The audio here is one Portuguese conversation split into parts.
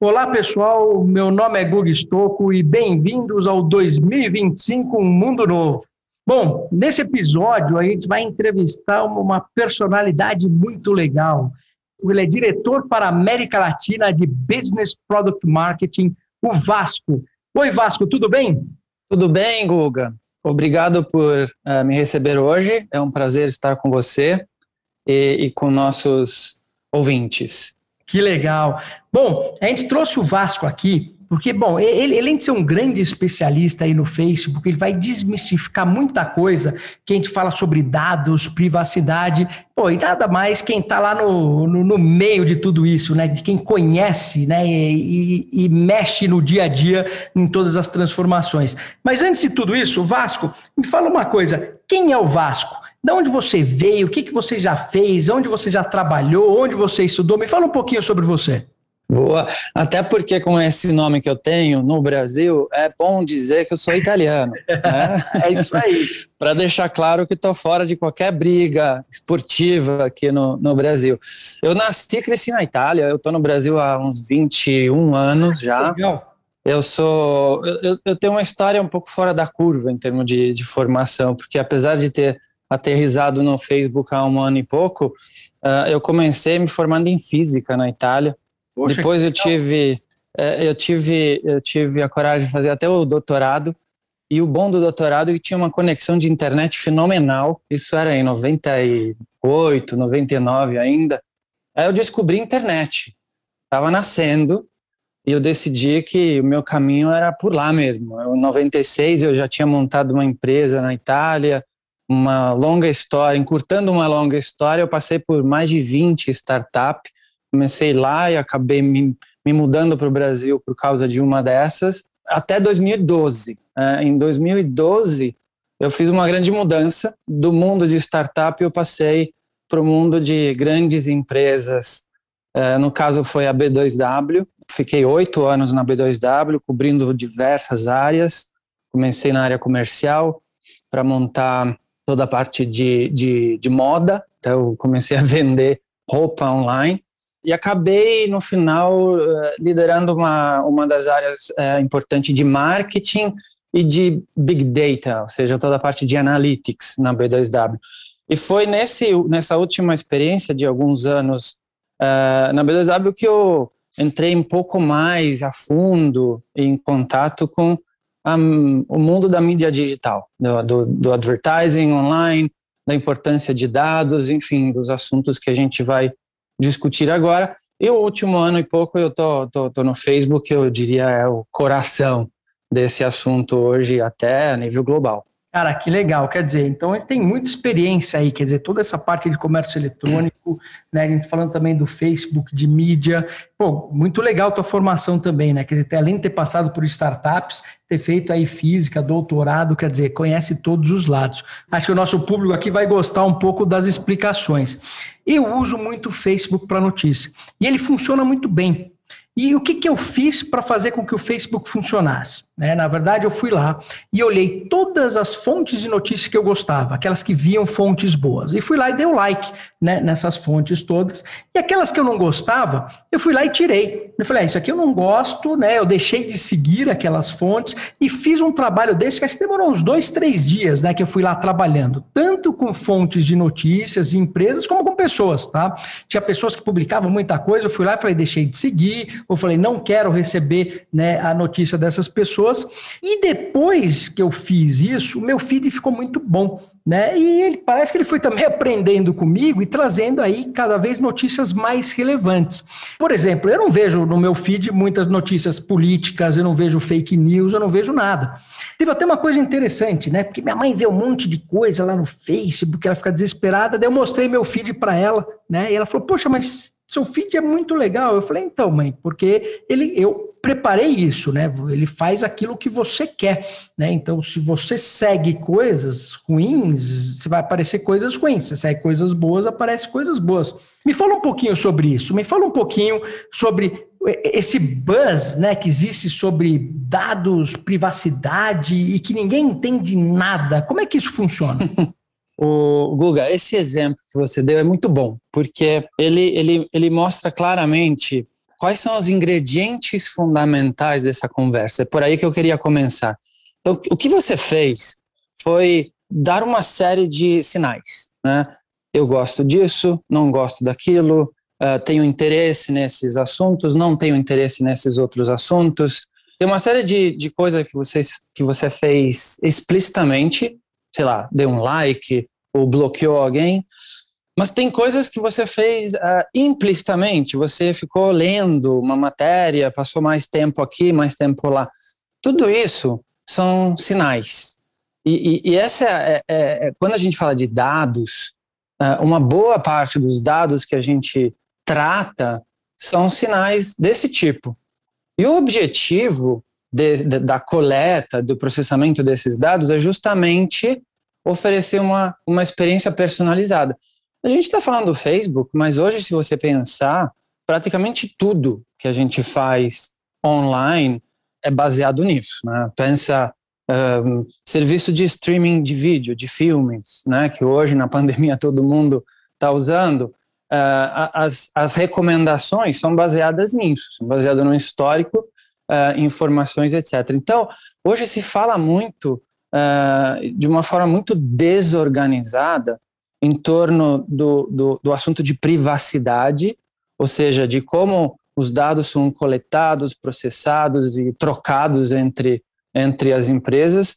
Olá, pessoal. Meu nome é Guga Stocco e bem-vindos ao 2025 Um Mundo Novo. Bom, nesse episódio a gente vai entrevistar uma personalidade muito legal. Ele é diretor para a América Latina de Business Product Marketing, o Vasco. Oi, Vasco, tudo bem? Tudo bem, Guga. Obrigado por uh, me receber hoje. É um prazer estar com você e, e com nossos ouvintes. Que legal. Bom, a gente trouxe o Vasco aqui porque, bom, ele, além de ser um grande especialista aí no Facebook, ele vai desmistificar muita coisa que a gente fala sobre dados, privacidade, pô, e nada mais quem está lá no, no, no, meio de tudo isso, né? De quem conhece, né? E, e, e, mexe no dia a dia em todas as transformações. Mas antes de tudo isso, Vasco, me fala uma coisa: quem é o Vasco? De onde você veio? O que, que você já fez? Onde você já trabalhou? Onde você estudou? Me fala um pouquinho sobre você. Boa. Até porque com esse nome que eu tenho no Brasil, é bom dizer que eu sou italiano. Né? é isso aí. Para deixar claro que estou fora de qualquer briga esportiva aqui no, no Brasil. Eu nasci e cresci na Itália, eu estou no Brasil há uns 21 anos já. Legal. Eu sou. Eu, eu tenho uma história um pouco fora da curva em termos de, de formação, porque apesar de ter aterrizado no Facebook há um ano e pouco, uh, eu comecei me formando em física na Itália. Poxa, Depois eu tive, é, eu tive, eu tive a coragem de fazer até o doutorado. E o bom do doutorado é que tinha uma conexão de internet fenomenal. Isso era em 98, 99 ainda. Aí eu descobri internet. Estava nascendo e eu decidi que o meu caminho era por lá mesmo. Em 96 eu já tinha montado uma empresa na Itália, uma longa história, encurtando uma longa história, eu passei por mais de 20 startups, comecei lá e acabei me, me mudando para o Brasil por causa de uma dessas, até 2012. É, em 2012, eu fiz uma grande mudança do mundo de startup, eu passei para o mundo de grandes empresas. É, no caso, foi a B2W. Fiquei oito anos na B2W, cobrindo diversas áreas. Comecei na área comercial para montar toda a parte de, de, de moda. Então, eu comecei a vender roupa online e acabei no final eh, liderando uma, uma das áreas é, importantes de marketing e de big data, ou seja, toda a parte de analytics na B2W. E foi nesse, nessa última experiência de alguns anos uh, na B2W que eu entrei um pouco mais a fundo em contato com um, o mundo da mídia digital, do, do, do, advertising online, da importância de dados, enfim, dos assuntos que a gente vai discutir agora. E o último ano e pouco eu tô, tô, tô no Facebook, eu diria é o coração desse assunto hoje até a nível global. Cara, que legal. Quer dizer, então ele tem muita experiência aí, quer dizer, toda essa parte de comércio eletrônico, né? A gente falando também do Facebook, de mídia. Pô, muito legal tua formação também, né? Quer dizer, além de ter passado por startups, ter feito aí física, doutorado, quer dizer, conhece todos os lados. Acho que o nosso público aqui vai gostar um pouco das explicações. Eu uso muito o Facebook para notícia. E ele funciona muito bem. E o que, que eu fiz para fazer com que o Facebook funcionasse? Né? Na verdade, eu fui lá e olhei todas as fontes de notícias que eu gostava, aquelas que viam fontes boas. E fui lá e dei o like né, nessas fontes todas. E aquelas que eu não gostava, eu fui lá e tirei. Eu falei, ah, isso aqui eu não gosto, né? Eu deixei de seguir aquelas fontes e fiz um trabalho desse que acho que demorou uns dois, três dias, né? Que eu fui lá trabalhando, tanto com fontes de notícias de empresas como com pessoas, tá? Tinha pessoas que publicavam muita coisa, eu fui lá e falei, deixei de seguir, ou falei, não quero receber né, a notícia dessas pessoas. E depois que eu fiz isso, o meu feed ficou muito bom. Né? E ele parece que ele foi também aprendendo comigo e trazendo aí cada vez notícias mais relevantes. Por exemplo, eu não vejo no meu feed muitas notícias políticas, eu não vejo fake news, eu não vejo nada. Teve até uma coisa interessante, né? Porque minha mãe vê um monte de coisa lá no Facebook, ela fica desesperada, daí eu mostrei meu feed para ela, né? E ela falou: "Poxa, mas seu feed é muito legal". Eu falei: "Então, mãe, porque ele eu preparei isso, né? Ele faz aquilo que você quer, né? Então, se você segue coisas ruins, você vai aparecer coisas ruins. Se segue coisas boas, aparecem coisas boas. Me fala um pouquinho sobre isso. Me fala um pouquinho sobre esse buzz, né, que existe sobre dados, privacidade e que ninguém entende nada. Como é que isso funciona? O Guga, esse exemplo que você deu é muito bom, porque ele, ele, ele mostra claramente quais são os ingredientes fundamentais dessa conversa? É por aí que eu queria começar. Então, o que você fez foi dar uma série de sinais, né? Eu gosto disso, não gosto daquilo, uh, tenho interesse nesses assuntos, não tenho interesse nesses outros assuntos. Tem uma série de, de coisas que, que você fez explicitamente, sei lá, deu um like ou bloqueou alguém, mas tem coisas que você fez uh, implicitamente, você ficou lendo uma matéria, passou mais tempo aqui, mais tempo lá. Tudo isso são sinais. E, e, e essa é, é, é, quando a gente fala de dados, uh, uma boa parte dos dados que a gente trata são sinais desse tipo. E o objetivo de, de, da coleta, do processamento desses dados é justamente oferecer uma, uma experiência personalizada. A gente está falando do Facebook, mas hoje, se você pensar, praticamente tudo que a gente faz online é baseado nisso. Né? Pensa um, serviço de streaming de vídeo, de filmes, né? que hoje na pandemia todo mundo está usando. Uh, as, as recomendações são baseadas nisso, são baseadas no histórico, uh, informações, etc. Então, hoje se fala muito, uh, de uma forma muito desorganizada, em torno do, do, do assunto de privacidade, ou seja, de como os dados são coletados, processados e trocados entre entre as empresas,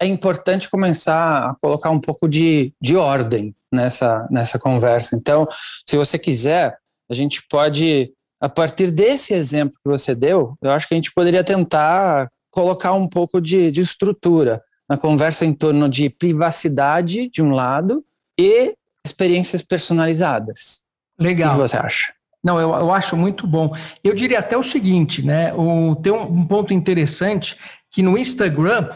é importante começar a colocar um pouco de, de ordem nessa, nessa conversa. Então, se você quiser, a gente pode, a partir desse exemplo que você deu, eu acho que a gente poderia tentar colocar um pouco de, de estrutura na conversa em torno de privacidade, de um lado, e experiências personalizadas. Legal. O que você acha? Não, eu, eu acho muito bom. Eu diria até o seguinte, né? O, tem um, um ponto interessante que no Instagram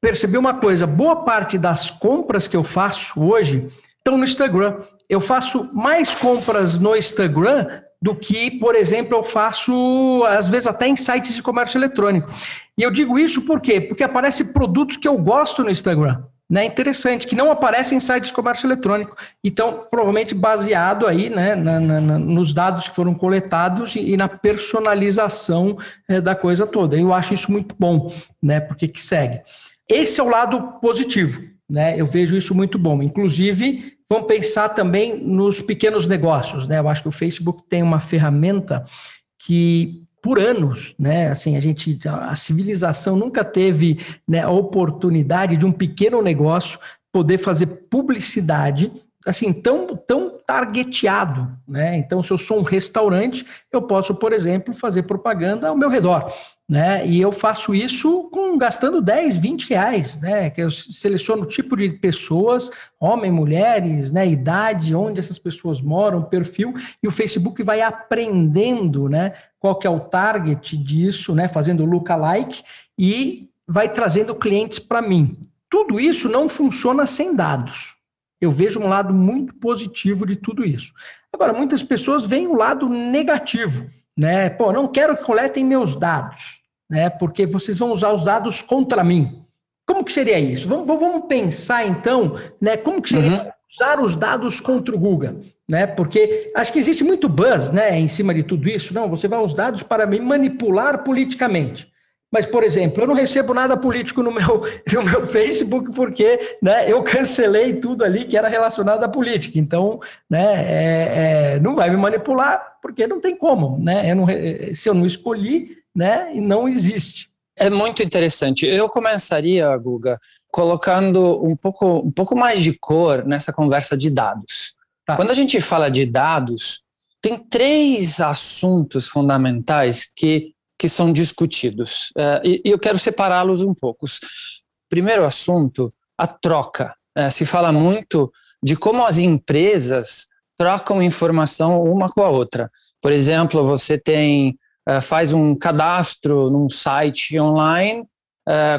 percebi uma coisa: boa parte das compras que eu faço hoje estão no Instagram. Eu faço mais compras no Instagram do que, por exemplo, eu faço, às vezes, até em sites de comércio eletrônico. E eu digo isso por quê? Porque aparecem produtos que eu gosto no Instagram né, interessante, que não aparece em sites de comércio eletrônico. Então, provavelmente baseado aí né, na, na, nos dados que foram coletados e, e na personalização é, da coisa toda. Eu acho isso muito bom, né? Porque que segue. Esse é o lado positivo, né? Eu vejo isso muito bom. Inclusive, vamos pensar também nos pequenos negócios, né? Eu acho que o Facebook tem uma ferramenta que por anos, né? Assim, a gente, a civilização nunca teve né, a oportunidade de um pequeno negócio poder fazer publicidade assim tão tão targeteado, né? Então, se eu sou um restaurante, eu posso, por exemplo, fazer propaganda ao meu redor né? E eu faço isso com gastando 10, 20 reais, né? Que eu seleciono o tipo de pessoas, homens, mulheres, né? Idade, onde essas pessoas moram, perfil, e o Facebook vai aprendendo, né? Qual que é o target disso, né? Fazendo lookalike e vai trazendo clientes para mim. Tudo isso não funciona sem dados. Eu vejo um lado muito positivo de tudo isso. Agora, muitas pessoas veem o lado negativo, né? Pô, não quero que coletem meus dados né? Porque vocês vão usar os dados contra mim. Como que seria isso? Vamos, vamos pensar então, né? Como que seria uhum. usar os dados contra o Google? Né? Porque acho que existe muito buzz, né, em cima de tudo isso. Não, você vai usar os dados para me manipular politicamente. Mas, por exemplo, eu não recebo nada político no meu, no meu Facebook porque né, eu cancelei tudo ali que era relacionado à política. Então, né, é, é, não vai me manipular porque não tem como. Né? Eu não, se eu não escolhi, né? Não existe. É muito interessante. Eu começaria, Guga, colocando um pouco, um pouco mais de cor nessa conversa de dados. Tá. Quando a gente fala de dados, tem três assuntos fundamentais que, que são discutidos. Uh, e, e, eu quero separá-los um pouco. Primeiro assunto, a troca. Uh, se fala muito de como as empresas trocam informação uma com a outra. Por exemplo, você tem uh, faz um cadastro num site online,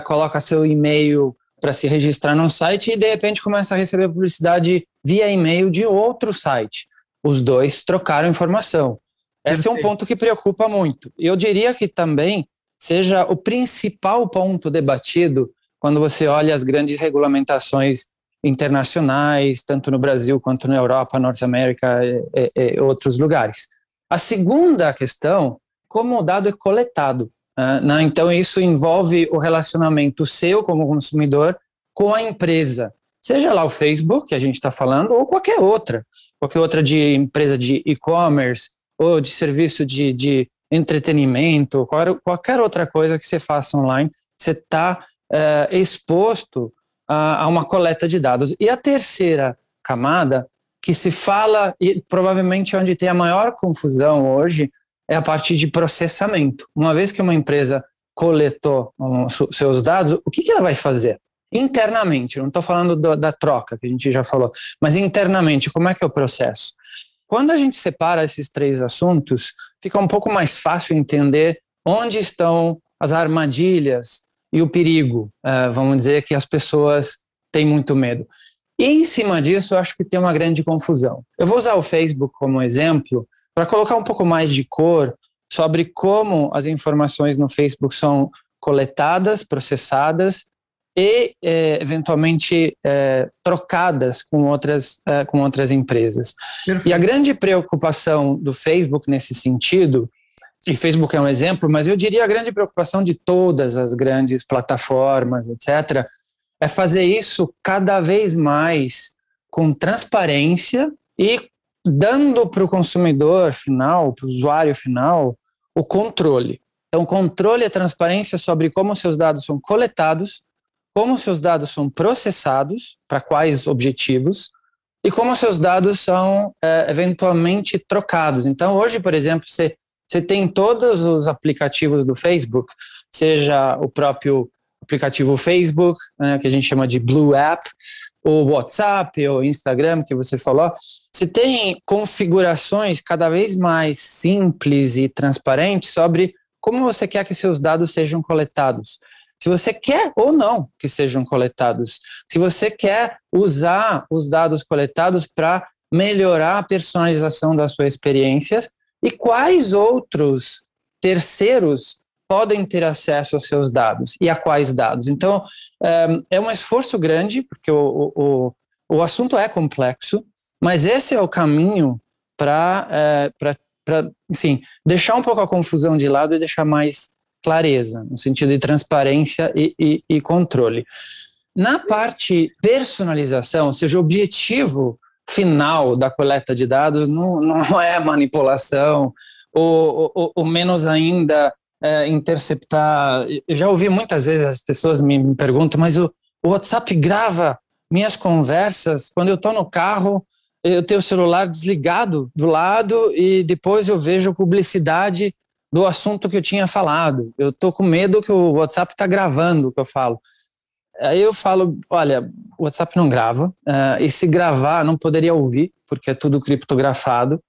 coloca seu e-mail para se registrar no site e de repente começa a receber publicidade via e-mail de outro site. Os dois trocaram informação. Esse é um ponto que preocupa muito. Eu diria que também seja o principal ponto debatido quando você olha as grandes regulamentações internacionais, tanto no Brasil quanto na Europa, Norte América e, e, outros lugares. A segunda questão como o dado é coletado. Uh, né? Então, isso envolve o relacionamento seu como consumidor com a empresa, seja lá o Facebook, que a gente está falando, ou qualquer outra, qualquer outra de empresa de e-commerce ou de serviço de, de entretenimento, qualquer outra coisa que você faça online, você está uh, exposto a, a uma coleta de dados. E a terceira camada, que se fala, e provavelmente onde tem a maior confusão hoje, é a parte de processamento. Uma vez que uma empresa coletou um, seus dados, o que, que ela vai fazer? Internamente, não estou falando do, da troca, que a gente já falou, mas internamente, como é que é o processo? Quando a gente separa esses três assuntos, fica um pouco mais fácil entender onde estão as armadilhas e o perigo, uh, vamos dizer, que as pessoas têm muito medo. E em cima disso, eu acho que tem uma grande confusão. Eu vou usar o Facebook como exemplo, para colocar um pouco mais de cor sobre como as informações no Facebook são coletadas, processadas e é, eventualmente é, trocadas com outras, é, com outras empresas. Perfeito. E a grande preocupação do Facebook nesse sentido, e Facebook é um exemplo, mas eu diria a grande preocupação de todas as grandes plataformas, etc., é fazer isso cada vez mais com transparência e dando para o consumidor final, para o usuário final, o controle. Então, controle e transparência sobre como seus dados são coletados, como seus dados são processados, para quais objetivos, e como seus dados são é, eventualmente trocados. Então, hoje, por exemplo, você, você tem todos os aplicativos do Facebook, seja o próprio aplicativo Facebook, né, que a gente chama de Blue App, o WhatsApp, o Instagram, que você falou, você tem configurações cada vez mais simples e transparentes sobre como você quer que seus dados sejam coletados. Se você quer ou não que sejam coletados. Se você quer usar os dados coletados para melhorar a personalização das suas experiências e quais outros terceiros podem ter acesso aos seus dados e a quais dados. Então, é um esforço grande, porque o, o, o assunto é complexo, mas esse é o caminho para, é, enfim, deixar um pouco a confusão de lado e deixar mais clareza, no sentido de transparência e, e, e controle. Na parte personalização, ou seja, o objetivo final da coleta de dados não, não é manipulação, ou, ou, ou menos ainda é, interceptar. Eu já ouvi muitas vezes as pessoas me, me perguntam, mas o, o WhatsApp grava minhas conversas quando eu estou no carro eu tenho o celular desligado do lado e depois eu vejo publicidade do assunto que eu tinha falado. Eu tô com medo que o WhatsApp está gravando o que eu falo. Aí eu falo, olha, o WhatsApp não grava, uh, e se gravar não poderia ouvir, porque é tudo criptografado.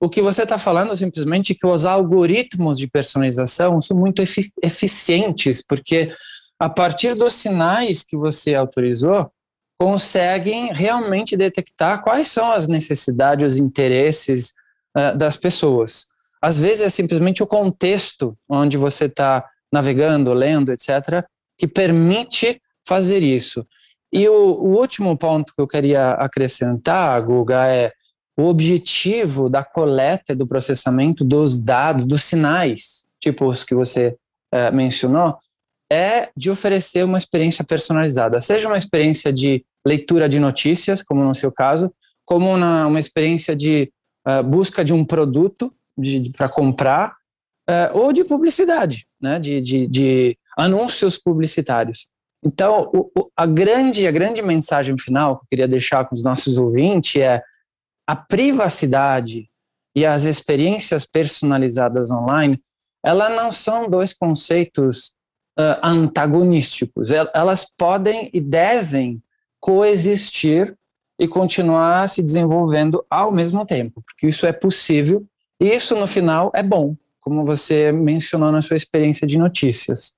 O que você está falando é simplesmente que os algoritmos de personalização são muito efic eficientes, porque a partir dos sinais que você autorizou, conseguem realmente detectar quais são as necessidades, os interesses uh, das pessoas. Às vezes é simplesmente o contexto onde você está navegando, lendo, etc., que permite fazer isso. E o, o, último ponto que eu queria acrescentar, Guga, é o objetivo da coleta e do processamento dos dados, dos sinais, tipo os que você uh, mencionou, é de oferecer uma experiência personalizada, seja uma experiência de leitura de notícias, como no seu caso, como na, uma experiência de uh, busca de um produto para comprar, uh, ou de publicidade, né, de, de, de anúncios publicitários. Então, o, o, a, grande, a grande mensagem final que eu queria deixar com os nossos ouvintes é a privacidade e as experiências personalizadas online, elas não são dois conceitos uh, antagonísticos. Elas podem e devem coexistir e continuar se desenvolvendo ao mesmo tempo, porque isso é possível isso no final é bom, como você mencionou na sua experiência de notícias.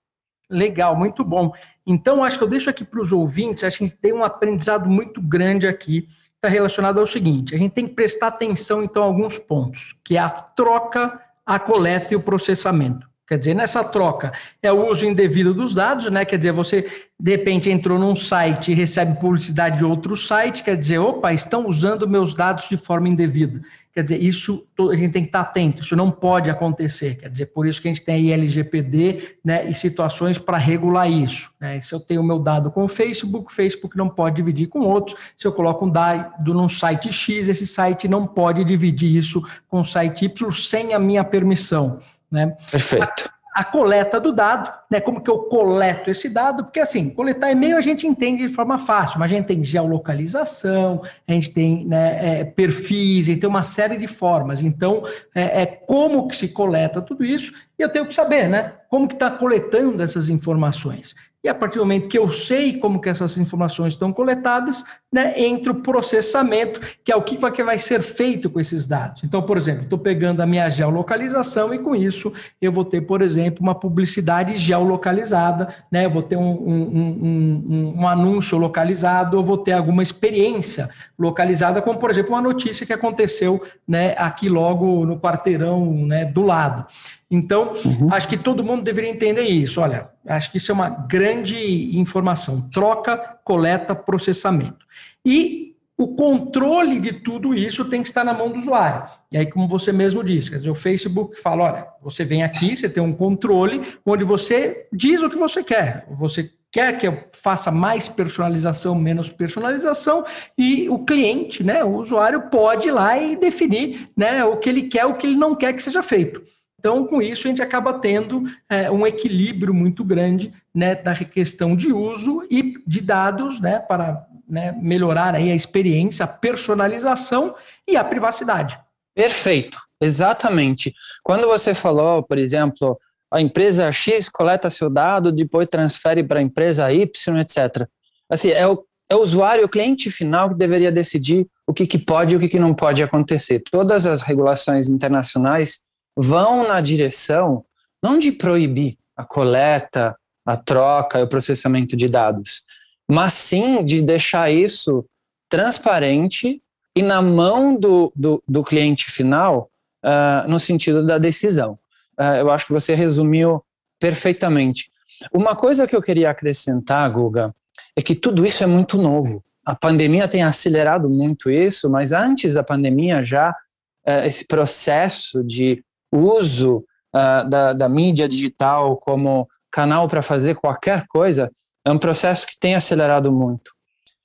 Legal, muito bom. Então, acho que eu deixo aqui para os ouvintes, a gente tem um aprendizado muito grande aqui, está relacionado ao seguinte: a gente tem que prestar atenção, então, a alguns pontos, que é a troca, a coleta e o processamento. Quer dizer, nessa troca é o uso indevido dos dados, né? Quer dizer, você de repente entrou num site e recebe publicidade de outro site, quer dizer, opa, estão usando meus dados de forma indevida. Quer dizer, isso a gente tem que estar atento, isso não pode acontecer. Quer dizer, por isso que a gente tem aí LGPD né, e situações para regular isso. Né? Se eu tenho meu dado com o Facebook, o Facebook não pode dividir com outros. Se eu coloco um dado num site X, esse site não pode dividir isso com o site Y sem a minha permissão. Né? Perfeito. A, a, coleta do dado, né? Como que eu coleto esse dado? Porque assim, coletar e-mail a gente entende de forma fácil, mas a gente tem geolocalização, a gente tem né, é, perfis, a gente tem uma série de formas. Então, é, é como que se coleta tudo isso, eu tenho que saber, né? Como que está coletando essas informações. E a partir do momento que eu sei como que essas informações estão coletadas, né, entra o processamento, que é o que vai, que vai ser feito com esses dados. Então, por exemplo, estou pegando a minha geolocalização e com isso eu vou ter, por exemplo, uma publicidade geolocalizada, né, eu vou ter um, um, um, um anúncio localizado, eu vou ter alguma experiência localizada, como, por exemplo, uma notícia que aconteceu né, aqui logo no quarteirão né, do lado. Então, uhum. acho que todo mundo deveria entender isso. Olha, acho que isso é uma grande informação: troca, coleta, processamento. E o controle de tudo isso tem que estar na mão do usuário. E aí, como você mesmo disse, quer dizer, o Facebook fala: olha, você vem aqui, você tem um controle onde você diz o que você quer. Você quer que eu faça mais personalização, menos personalização, e o cliente, né, o usuário, pode ir lá e definir né, o que ele quer, o que ele não quer que seja feito. Então, com isso, a gente acaba tendo é, um equilíbrio muito grande né, da questão de uso e de dados né, para né, melhorar aí a experiência, a personalização e a privacidade. Perfeito, exatamente. Quando você falou, por exemplo, a empresa X coleta seu dado, depois transfere para a empresa Y, etc. Assim, é o, é o usuário, o cliente final que deveria decidir o que, que pode e o que, que não pode acontecer. Todas as regulações internacionais vão na direção não de proibir a coleta, a troca e o processamento de dados, mas sim de deixar isso transparente e na mão do, do, do cliente final uh, no sentido da decisão. Uh, eu acho que você resumiu perfeitamente. Uma coisa que eu queria acrescentar, Guga, é que tudo isso é muito novo. A pandemia tem acelerado muito isso, mas antes da pandemia já uh, esse processo de uso uh, da, da mídia digital como canal para fazer qualquer coisa é um processo que tem acelerado muito.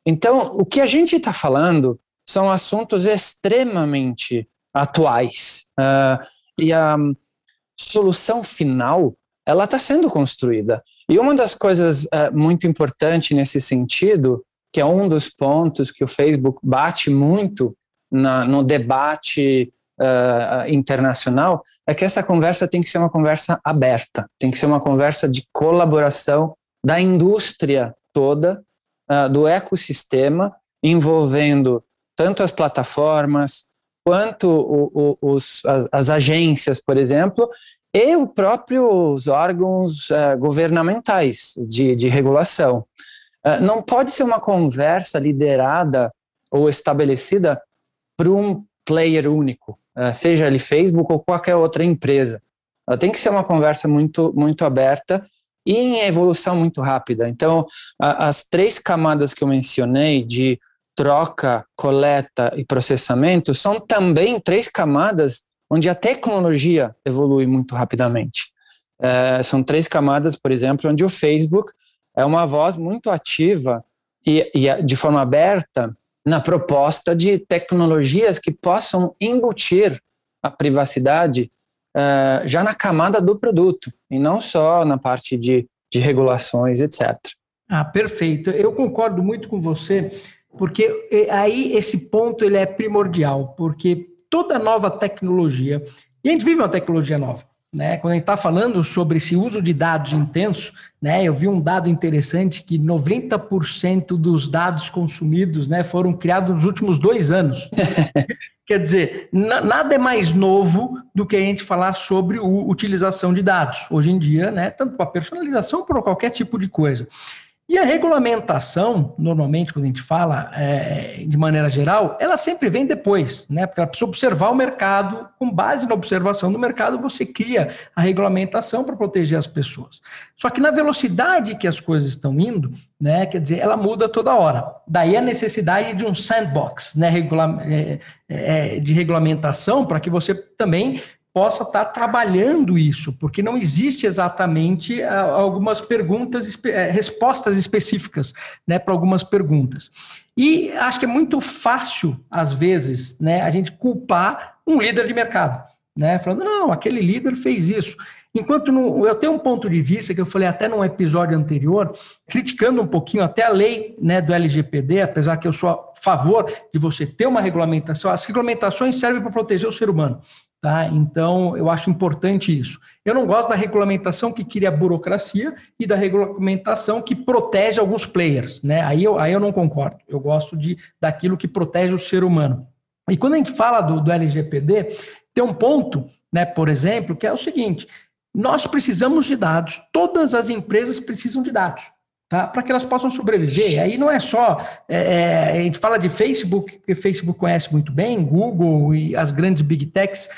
Então, o que a gente está falando são assuntos extremamente atuais. Uh, e a solução final, ela está sendo construída. E uma das coisas uh, muito importantes nesse sentido, que é um dos pontos que o Facebook bate muito na, no debate uh, internacional é que essa conversa tem que ser uma conversa aberta, tem que ser uma conversa de colaboração da indústria toda, uh, do ecossistema, envolvendo tanto as plataformas quanto o, o, os, as, as, agências, por exemplo, e os próprios órgãos uh, governamentais de, de regulação. Não pode ser uma conversa liderada ou estabelecida por um player único. Ah, seja ele Facebook ou qualquer outra empresa. Ela tem que ser uma conversa muito, muito aberta e em evolução muito rápida. Então, as três camadas que eu mencionei de troca, coleta e processamento são também três camadas onde a tecnologia evolui muito rapidamente. É, são três camadas, por exemplo, onde o Facebook é uma voz muito ativa e, e de forma aberta na proposta de tecnologias que possam embutir a privacidade uh, já na camada do produto e não só na parte de, de regulações, etc. Ah, perfeito. Eu concordo muito com você, porque eh, aí esse ponto ele é primordial, porque toda nova tecnologia, e a gente vive uma tecnologia nova, né? Quando a gente está falando sobre esse uso de dados intenso, né? Eu vi um dado interessante que 90% dos dados consumidos, né, foram criados nos últimos dois anos. Quer dizer, nada é mais novo do que a gente falar sobre a utilização de dados hoje em dia, né? Tanto para personalização como para qualquer tipo de coisa. E a regulamentação, normalmente, quando a gente fala é, de maneira geral, ela sempre vem depois, né? Porque ela precisa observar o mercado, com base na observação do mercado, você cria a regulamentação para proteger as pessoas. Só que na velocidade que as coisas estão indo, né? Quer dizer, ela muda toda hora. Daí a necessidade de um sandbox, né? Regula é, é, de regulamentação, para que você também possa estar trabalhando isso, porque não existe exatamente ah, algumas perguntas, eh, respostas específicas né, para algumas perguntas. E acho que é muito fácil, às vezes, né, a gente culpar um líder de mercado, né, falando, não, aquele líder fez isso. Enquanto eu tenho um ponto de vista que eu falei até num episódio anterior, criticando um pouquinho até a lei né, do LGPD, apesar que eu sou a favor de você ter uma regulamentação, as regulamentações servem para proteger o ser humano. Tá? Então, eu acho importante isso. Eu não gosto da regulamentação que cria burocracia e da regulamentação que protege alguns players. Né? Aí, eu, aí eu não concordo. Eu gosto de, daquilo que protege o ser humano. E quando a gente fala do, do LGPD, tem um ponto, né, por exemplo, que é o seguinte: nós precisamos de dados, todas as empresas precisam de dados. Tá? Para que elas possam sobreviver. Aí não é só. É, é, a gente fala de Facebook, que Facebook conhece muito bem, Google e as grandes big techs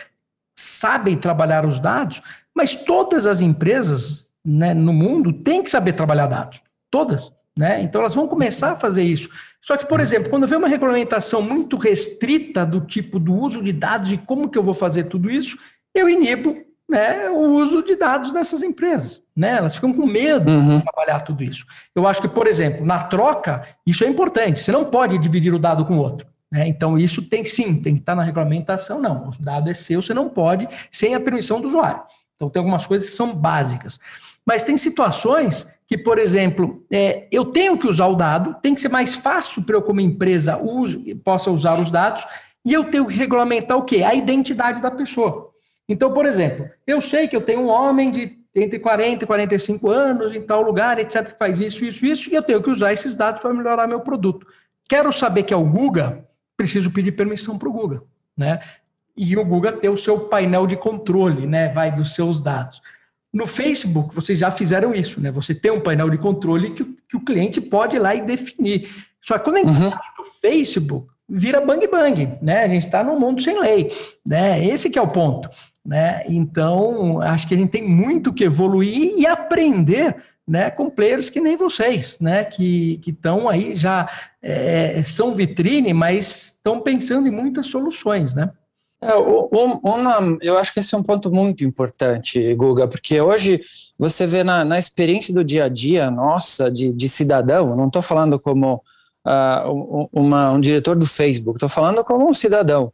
sabem trabalhar os dados, mas todas as empresas né, no mundo têm que saber trabalhar dados. Todas. Né? Então elas vão começar a fazer isso. Só que, por exemplo, quando vem uma regulamentação muito restrita do tipo do uso de dados e como que eu vou fazer tudo isso, eu inibo né, o uso de dados nessas empresas. Né? Elas ficam com medo uhum. de trabalhar tudo isso. Eu acho que, por exemplo, na troca, isso é importante. Você não pode dividir o dado com o outro. Né? Então, isso tem sim, tem que estar na regulamentação, não. O dado é seu, você não pode sem a permissão do usuário. Então, tem algumas coisas que são básicas. Mas tem situações que, por exemplo, é, eu tenho que usar o dado, tem que ser mais fácil para eu, como empresa, use, possa usar os dados, e eu tenho que regulamentar o quê? A identidade da pessoa. Então, por exemplo, eu sei que eu tenho um homem de entre 40 e 45 anos em tal lugar, etc., que faz isso, isso, isso, e eu tenho que usar esses dados para melhorar meu produto. Quero saber que é o Guga, preciso pedir permissão para o Google, né? E o Google ter o seu painel de controle, né? Vai dos seus dados. No Facebook, vocês já fizeram isso, né? Você tem um painel de controle que, que o cliente pode ir lá e definir. Só que quando a gente uhum. sai do Facebook, vira bang bang, né? A gente está num mundo sem lei, né? Esse que é o ponto, né? Então, acho que a gente tem muito que evoluir e aprender né, com players que nem vocês, né, que estão aí já é, são vitrine, mas estão pensando em muitas soluções, né? É, uma, eu acho que esse é um ponto muito importante, Guga, porque hoje você vê na, na experiência do dia a dia nossa, de, de cidadão, não estou falando como uh, uma, um diretor do Facebook, estou falando como um cidadão.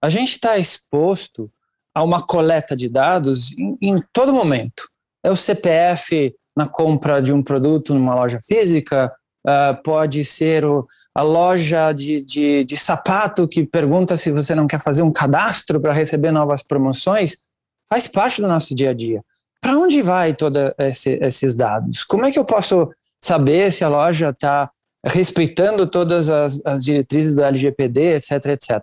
A gente está exposto a uma coleta de dados em, em todo momento. É o CPF na compra de um produto numa loja física, uh, pode ser o, a loja de, de, de, sapato que pergunta se você não quer fazer um cadastro para receber novas promoções, faz parte do nosso dia a dia. Para onde vai todos esse, esses dados? Como é que eu posso saber se a loja está respeitando todas as, as diretrizes do LGPD, etc, etc?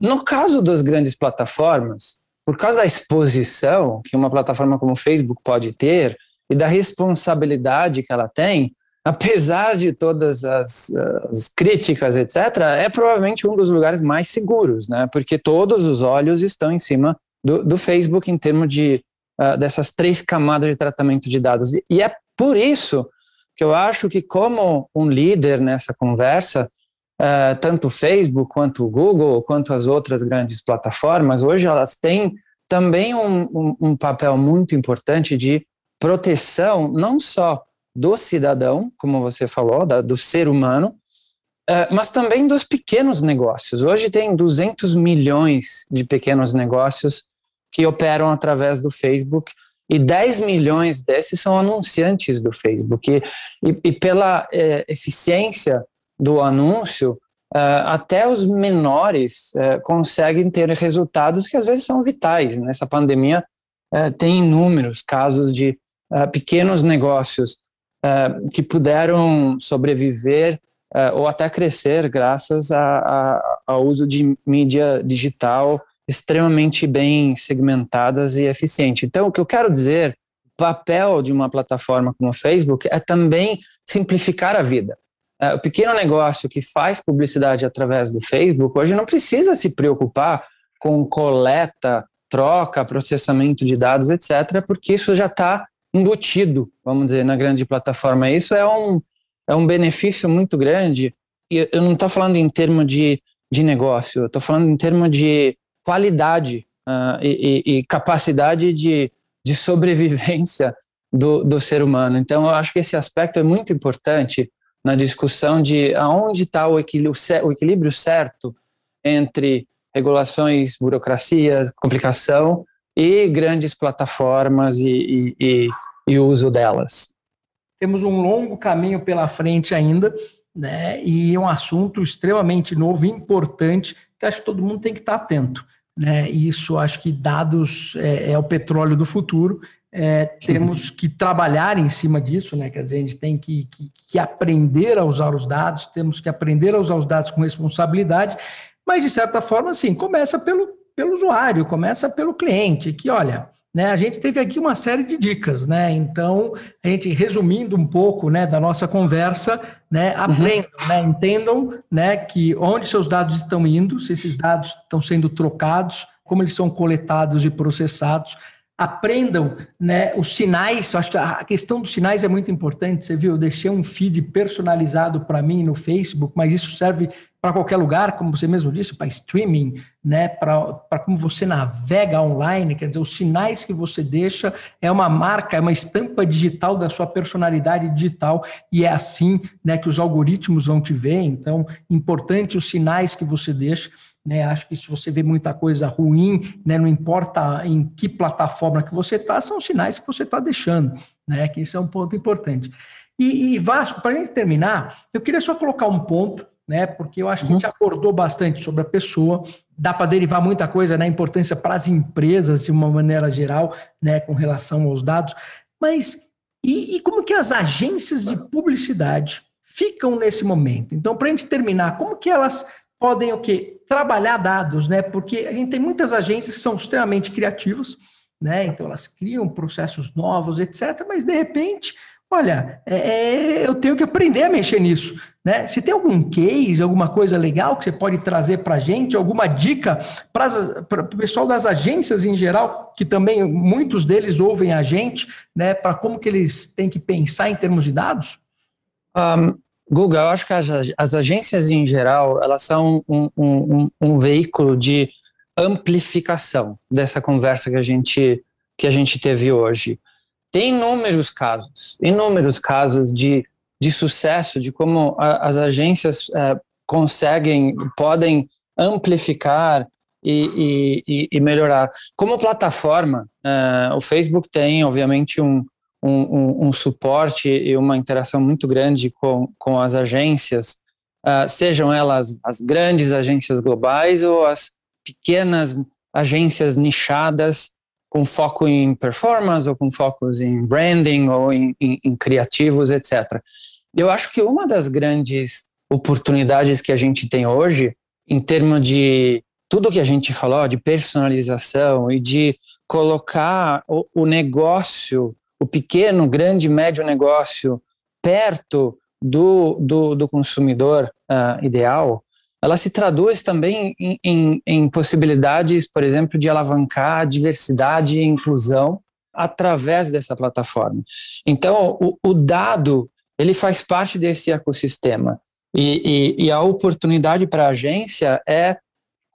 No caso das grandes plataformas, por causa da exposição que uma plataforma como o Facebook pode ter, e da responsabilidade que ela tem, apesar de todas as, as, críticas, etc., é provavelmente um dos lugares mais seguros, né? Porque todos os olhos estão em cima do, do Facebook em termos de uh, dessas três camadas de tratamento de dados. E é por isso que eu acho que como um líder nessa conversa, uh, tanto o Facebook quanto o Google, quanto as outras grandes plataformas, hoje elas têm também um, um, um papel muito importante de proteção não só do cidadão, como você falou, da, do ser humano, uh, mas também dos pequenos negócios. Hoje tem 200 milhões de pequenos negócios que operam através do Facebook e 10 milhões desses são anunciantes do Facebook. E, e, pela eh, eficiência do anúncio, uh, até os menores uh, conseguem ter resultados que às vezes são vitais. Nessa pandemia, tem inúmeros casos de pequenos negócios que puderam sobreviver ou até crescer graças a, a, ao uso de mídia digital extremamente bem segmentadas e eficiente. Então, o que eu quero dizer papel de uma plataforma como o Facebook é também simplificar a vida. É, o pequeno negócio que faz publicidade através do Facebook hoje não precisa se preocupar com coleta, troca, processamento de dados, etc., porque isso já está embutido, vamos dizer, na grande plataforma. Isso é um, é um benefício muito grande. E eu não estou falando em termos de, de negócio, eu estou falando em termos de qualidade uh, e, e, capacidade de, de sobrevivência do, do ser humano. Então, eu acho que esse aspecto é muito importante na discussão de aonde está o equilíbrio, certo entre regulações, burocracias, complicação e grandes plataformas e, e, e, uso delas. Temos um longo caminho pela frente ainda, né? E um assunto extremamente novo importante que acho que todo mundo tem que estar atento. Né? Isso acho que dados é, é o petróleo do futuro é, temos que trabalhar em cima disso, né? Quer dizer, a gente tem que, que, que, aprender a usar os dados, temos que aprender a usar os dados com responsabilidade, mas de certa forma, assim, começa pelo, pelo usuário, começa pelo cliente, que olha, né, a gente teve aqui uma série de dicas, né? Então, a gente resumindo um pouco, né, da nossa conversa, né, uhum. aprendam, uhum. né, entendam, né, que onde seus dados estão indo, se esses dados estão sendo trocados, como eles são coletados e processados, aprendam né, os sinais. Acho que a questão dos sinais é muito importante. Você viu, eu deixei um feed personalizado para mim no Facebook, mas isso serve para qualquer lugar, como você mesmo disse, para streaming, né, para como você navega online. Quer dizer, os sinais que você deixa é uma marca, é uma estampa digital da sua personalidade digital e é assim né, que os algoritmos vão te ver. Então, importante os sinais que você deixa. Né, acho que se você vê muita coisa ruim, né, não importa em que plataforma que você está, são sinais que você está deixando, né, que isso é um ponto importante. E, e Vasco, para a gente terminar, eu queria só colocar um ponto, né, porque eu acho que a gente uhum. abordou bastante sobre a pessoa, dá para derivar muita coisa, né, importância para as empresas de uma maneira geral, né, com relação aos dados, mas e, e como que as agências de publicidade ficam nesse momento? Então, para a gente terminar, como que elas podem o quê? Trabalhar dados, né? Porque a gente tem muitas agências que são extremamente criativas, né? Então elas criam processos novos, etc. Mas de repente, olha, é, é, eu tenho que aprender a mexer nisso, né? Se tem algum case, alguma coisa legal que você pode trazer para a gente, alguma dica para o pessoal das agências em geral, que também muitos deles ouvem a gente, né? Para como que eles têm que pensar em termos de dados? Um, Google, eu acho que as, as agências em geral, elas são um, um, um, veículo de amplificação dessa conversa que a gente que a gente teve hoje. Tem inúmeros casos, inúmeros casos de, de sucesso, de como a, as agências é, conseguem, podem amplificar e, e, e, melhorar. Como plataforma, é, o Facebook tem, obviamente, um, um, um, um, suporte e uma interação muito grande com, com as agências, uh, sejam elas as grandes agências globais ou as pequenas agências nichadas com foco em performance ou com focos em branding ou em, em, em criativos, etc. Eu acho que uma das grandes oportunidades que a gente tem hoje, em termos de tudo que a gente falou, de personalização e de colocar o, o negócio o pequeno, grande, médio negócio perto do, do, do consumidor uh, ideal, ela se traduz também em, em, em, possibilidades, por exemplo, de alavancar diversidade e inclusão através dessa plataforma. Então, o, o dado ele faz parte desse ecossistema e, e, e a oportunidade para a agência é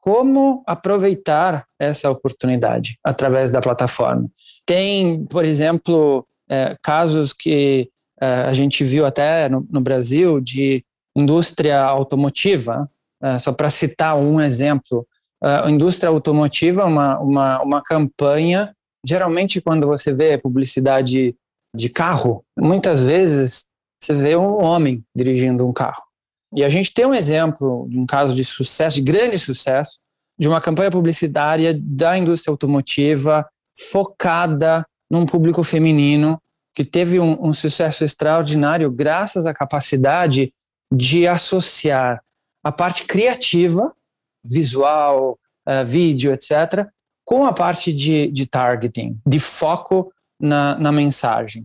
como aproveitar essa oportunidade através da plataforma. Tem, por exemplo, é, casos que é, a gente viu até no, no Brasil de indústria automotiva, é, só para citar um exemplo, é, a indústria automotiva, uma, uma, uma campanha, geralmente quando você vê publicidade de carro, muitas vezes você vê um homem dirigindo um carro. E a gente tem um exemplo, um caso de sucesso, de grande sucesso, de uma campanha publicitária da indústria automotiva focada num público feminino que teve um, um sucesso extraordinário graças à capacidade de associar a parte criativa, visual, uh, vídeo, etc., com a parte de, de targeting, de foco na, na mensagem.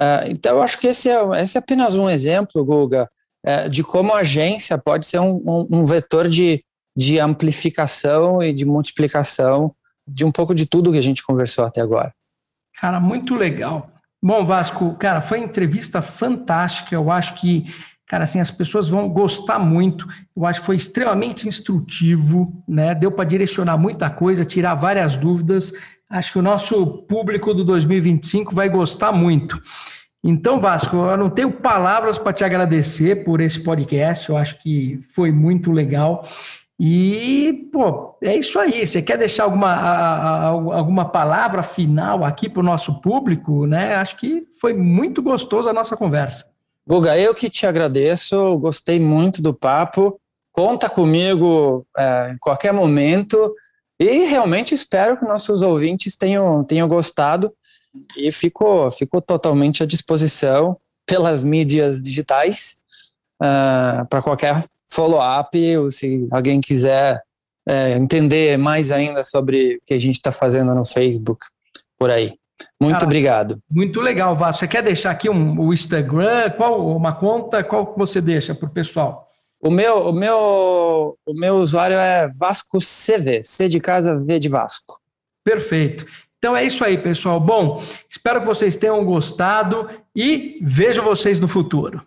Uh, então, eu acho que esse é, esse é apenas um exemplo, Guga, uh, de como a agência pode ser um, um, um, vetor de, de amplificação e de multiplicação de um pouco de tudo que a gente conversou até agora. Cara, muito legal. Bom, Vasco, cara, foi uma entrevista fantástica. Eu acho que, cara, assim, as pessoas vão gostar muito. Eu acho que foi extremamente instrutivo, né? Deu para direcionar muita coisa, tirar várias dúvidas. Acho que o nosso público do 2025 vai gostar muito. Então, Vasco, eu não tenho palavras para te agradecer por esse podcast. Eu acho que foi muito legal. E, pô, é isso aí. Você quer deixar alguma, alguma palavra final aqui para o nosso público, né? Acho que foi muito gostoso a nossa conversa. Guga, eu que te agradeço, gostei muito do papo. Conta comigo é, em qualquer momento. E realmente espero que nossos ouvintes tenham, tenham gostado e fico, fico totalmente à disposição pelas mídias digitais uh, para qualquer follow-up ou se alguém quiser é, entender mais ainda sobre o que a gente está fazendo no Facebook por aí. Muito Cara, obrigado. Muito legal, Vasco. Você quer deixar aqui um, o Instagram? Qual uma conta? Qual você deixa para o pessoal? O meu, o meu, o meu usuário é Vasco CV, C de casa, V de Vasco. Perfeito. Então é isso aí, pessoal. Bom, espero que vocês tenham gostado e vejo vocês no futuro.